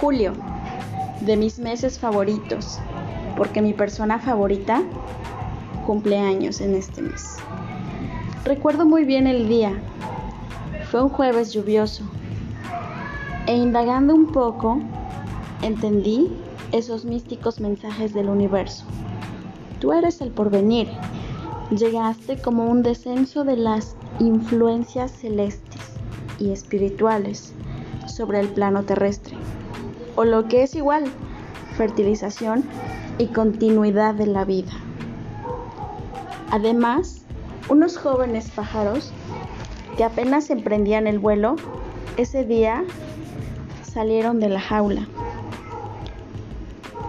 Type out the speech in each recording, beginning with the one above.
Julio, de mis meses favoritos, porque mi persona favorita cumple años en este mes. Recuerdo muy bien el día. Fue un jueves lluvioso. E indagando un poco, entendí esos místicos mensajes del universo. Tú eres el porvenir. Llegaste como un descenso de las influencias celestes y espirituales sobre el plano terrestre, o lo que es igual, fertilización y continuidad de la vida. Además, unos jóvenes pájaros que apenas emprendían el vuelo, ese día salieron de la jaula.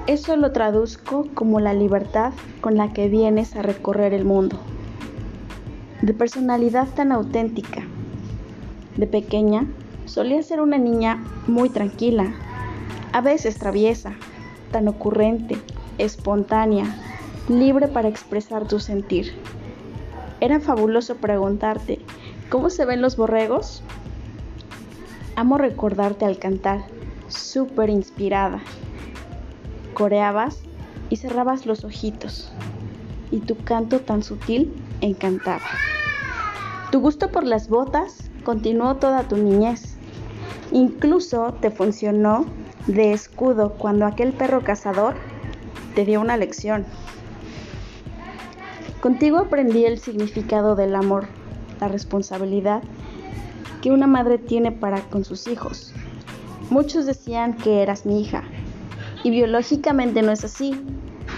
Eso lo traduzco como la libertad con la que vienes a recorrer el mundo. De personalidad tan auténtica. De pequeña solía ser una niña muy tranquila, a veces traviesa, tan ocurrente, espontánea, libre para expresar tu sentir. Era fabuloso preguntarte, ¿cómo se ven los borregos? Amo recordarte al cantar, súper inspirada. Coreabas y cerrabas los ojitos, y tu canto tan sutil encantaba. Tu gusto por las botas continuó toda tu niñez. Incluso te funcionó de escudo cuando aquel perro cazador te dio una lección. Contigo aprendí el significado del amor, la responsabilidad que una madre tiene para con sus hijos. Muchos decían que eras mi hija y biológicamente no es así.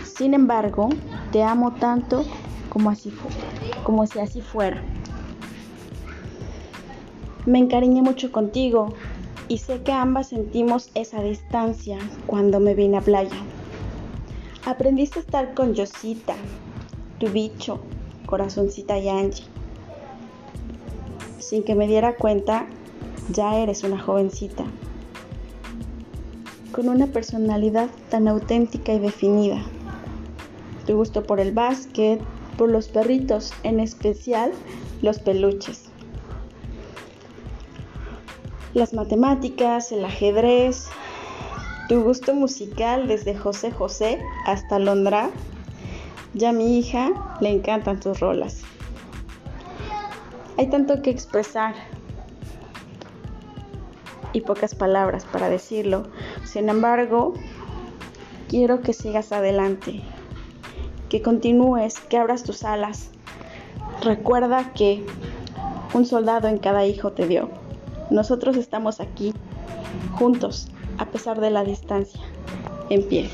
Sin embargo, te amo tanto como así como si así fuera. Me encariñé mucho contigo y sé que ambas sentimos esa distancia cuando me vine a playa. Aprendiste a estar con Yosita, tu bicho, corazoncita y Angie. Sin que me diera cuenta, ya eres una jovencita, con una personalidad tan auténtica y definida. Tu gusto por el básquet, por los perritos, en especial los peluches. Las matemáticas, el ajedrez, tu gusto musical desde José José hasta Londra. Ya a mi hija le encantan tus rolas. Hay tanto que expresar y pocas palabras para decirlo. Sin embargo, quiero que sigas adelante, que continúes, que abras tus alas. Recuerda que un soldado en cada hijo te dio. Nosotros estamos aquí, juntos, a pesar de la distancia, en pie.